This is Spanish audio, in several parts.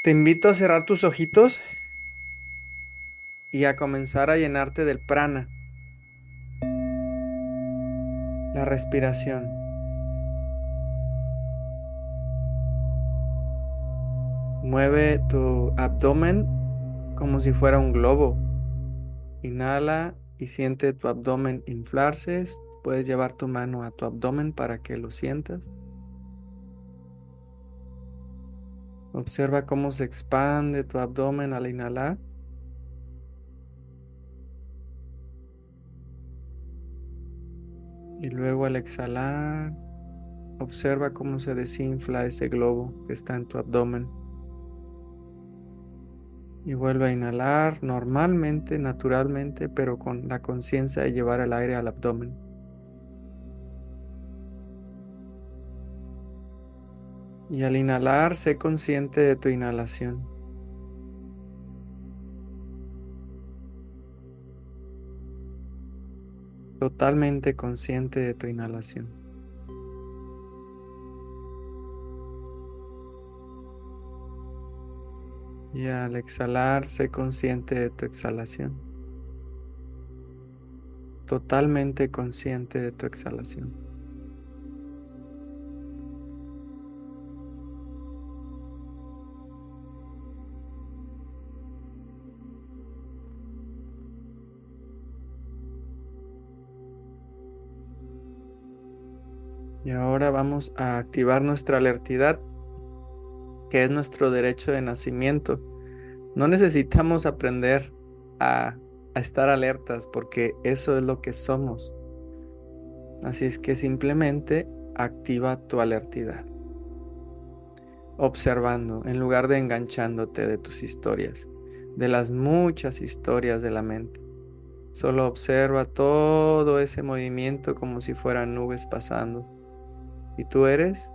Te invito a cerrar tus ojitos y a comenzar a llenarte del prana, la respiración. Mueve tu abdomen como si fuera un globo. Inhala y siente tu abdomen inflarse. Puedes llevar tu mano a tu abdomen para que lo sientas. Observa cómo se expande tu abdomen al inhalar. Y luego al exhalar, observa cómo se desinfla ese globo que está en tu abdomen. Y vuelve a inhalar normalmente, naturalmente, pero con la conciencia de llevar el aire al abdomen. Y al inhalar, sé consciente de tu inhalación. Totalmente consciente de tu inhalación. Y al exhalar, sé consciente de tu exhalación. Totalmente consciente de tu exhalación. Y ahora vamos a activar nuestra alertidad que es nuestro derecho de nacimiento. No necesitamos aprender a, estar alertas porque eso es lo que somos. Así es que simplemente activa tu alertidad. Observando en lugar de enganchándote de tus historias, de las muchas historias de la mente. Solo observa todo ese movimiento como si fueran nubes pasando. Y tú eres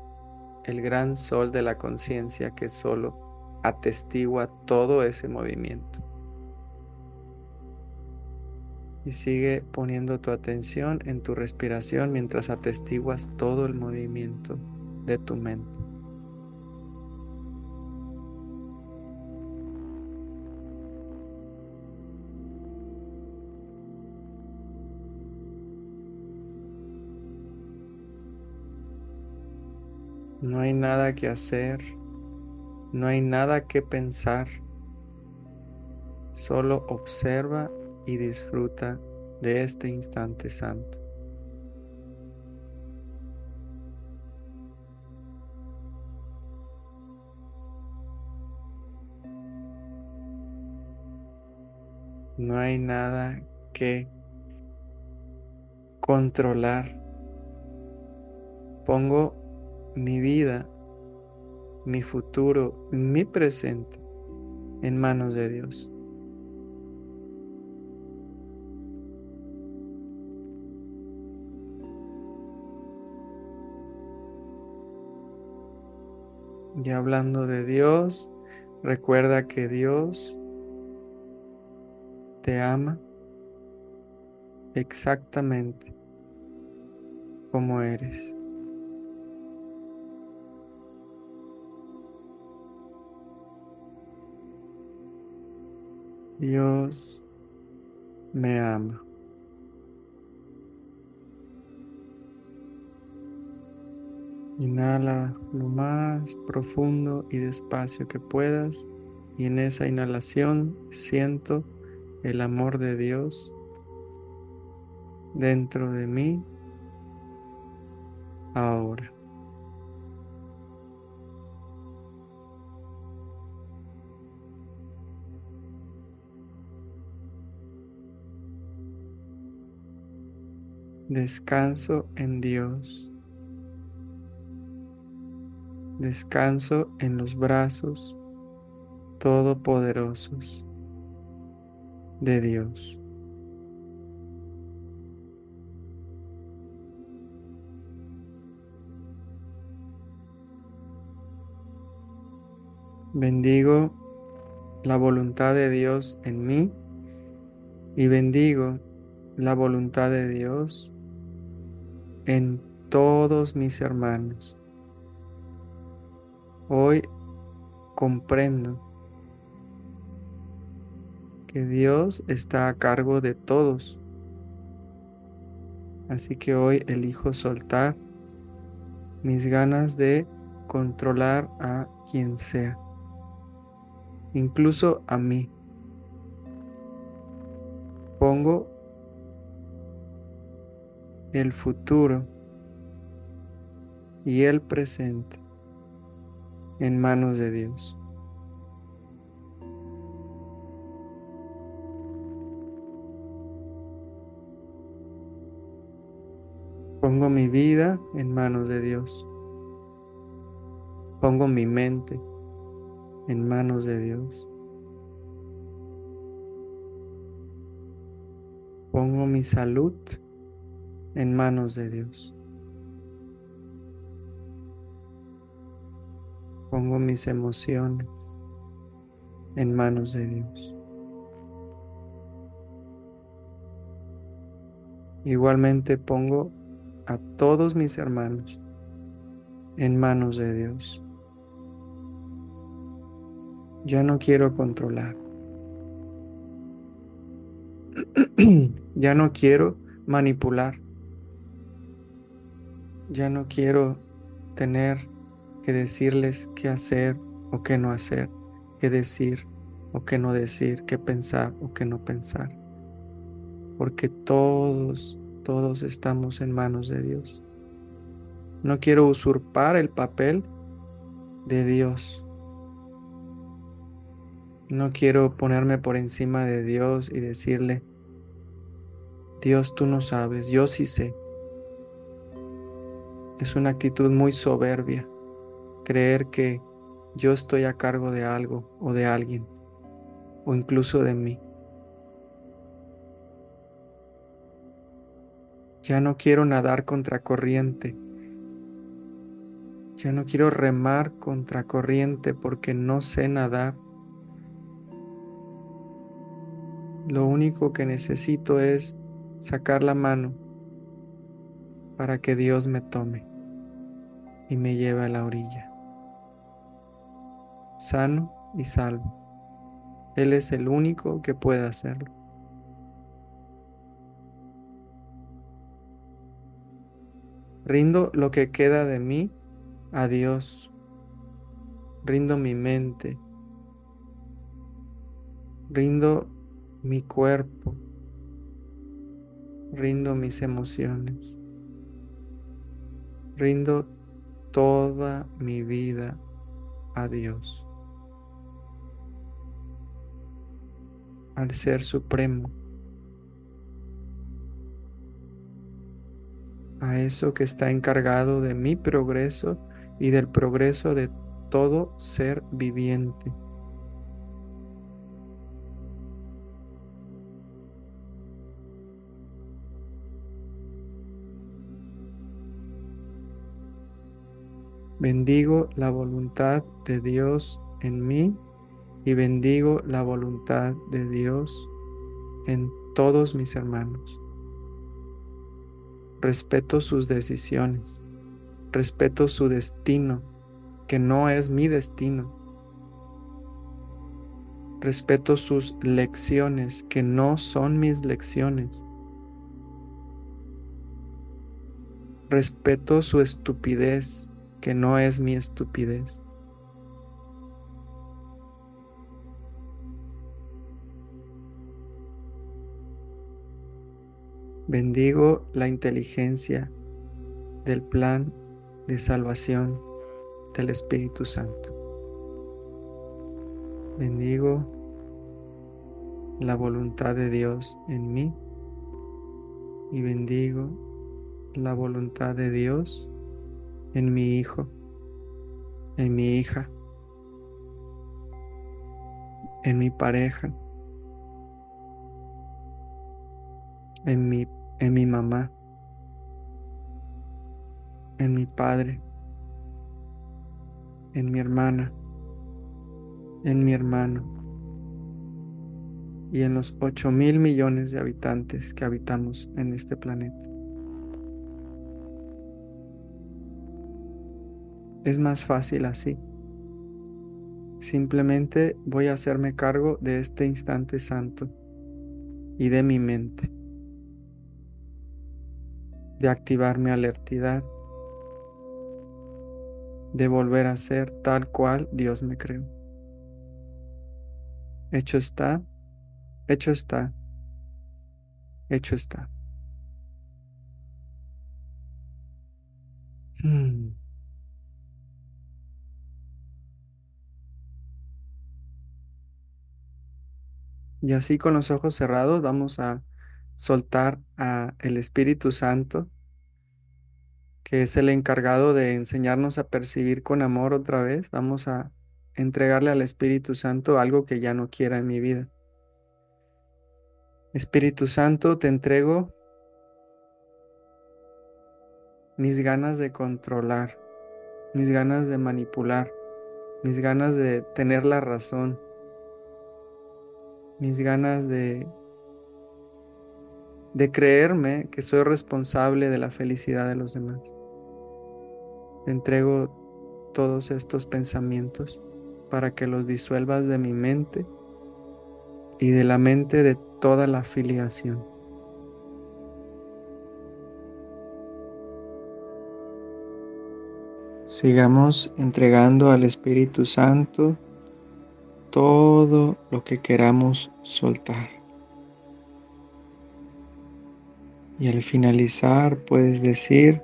el gran sol de la conciencia que solo atestigua todo ese movimiento. Y sigue poniendo tu atención en tu respiración mientras atestiguas todo el movimiento de tu mente. No hay nada que hacer, no hay nada que pensar. Solo observa y disfruta de este instante santo. No hay nada que controlar. Pongo mi vida, mi futuro, mi presente en manos de Dios. Y hablando de Dios, recuerda que Dios te ama exactamente como eres. Dios me ama. Inhala lo más profundo y despacio que puedas y en esa inhalación siento el amor de Dios dentro de mí ahora. Descanso en Dios. Descanso en los brazos todopoderosos de Dios. Bendigo la voluntad de Dios en mí y bendigo la voluntad de Dios en todos mis hermanos. Hoy comprendo que Dios está a cargo de todos. Así que hoy elijo soltar mis ganas de controlar a quien sea, incluso a mí. Pongo el futuro y el presente en manos de Dios. Pongo mi vida en manos de Dios. Pongo mi mente en manos de Dios. Pongo mi salud manos de Dios. Pongo mis emociones en manos de Dios. Igualmente pongo a todos mis hermanos en manos de Dios. Ya no quiero controlar. ya no quiero manipular. Ya no quiero tener que decirles qué hacer o qué no hacer, qué decir o qué no decir, qué pensar o qué no pensar. Porque todos, todos estamos en manos de Dios. No quiero usurpar el papel de Dios. No quiero ponerme por encima de Dios y decirle, Dios tú no sabes, yo sí sé. Es una actitud muy soberbia creer que yo estoy a cargo de algo o de alguien o incluso de mí. Ya no quiero nadar contra corriente. Ya no quiero remar contra corriente porque no sé nadar. Lo único que necesito es sacar la mano para que Dios me tome y me lleve a la orilla. Sano y salvo. Él es el único que puede hacerlo. Rindo lo que queda de mí a Dios. Rindo mi mente. Rindo mi cuerpo, rindo mis emociones, rindo toda mi vida a Dios, al Ser Supremo, a eso que está encargado de mi progreso y del progreso de todo ser viviente. Bendigo la voluntad de Dios en mí y bendigo la voluntad de Dios en todos mis hermanos. Respeto sus decisiones, respeto su destino, que no es mi destino. Respeto sus lecciones, que no son mis lecciones. Respeto su estupidez, que no es mi estupidez. Bendigo la inteligencia del plan de salvación del Espíritu Santo. Bendigo la voluntad de Dios en mí y bendigo la voluntad de Dios en mi hijo, en mi hija, en mi pareja, en mi, en mi mamá, en mi padre, en mi hermana, en mi hermano y en los ocho mil millones de habitantes que habitamos en este planeta. Es más fácil así. Simplemente voy a hacerme cargo de este instante santo y de mi mente, de activar mi alertidad, de volver a ser tal cual Dios me creó. Hecho está, hecho está, hecho está. Hmm. Y así con los ojos cerrados vamos a soltar a el Espíritu Santo, que es el encargado de enseñarnos a percibir con amor otra vez. Vamos a entregarle al Espíritu Santo algo que ya no quiera en mi vida. Espíritu Santo, te entrego mis ganas de controlar, mis ganas de manipular, mis ganas de tener la razón, mis ganas de de creerme que soy responsable de la felicidad de los demás. Te entrego todos estos pensamientos para que los disuelvas de mi mente y de la mente de toda la afiliación. Sigamos entregando al Espíritu Santo todo lo que queramos soltar. Y al finalizar puedes decir,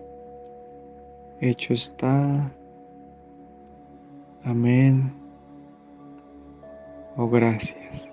hecho está, amén o gracias.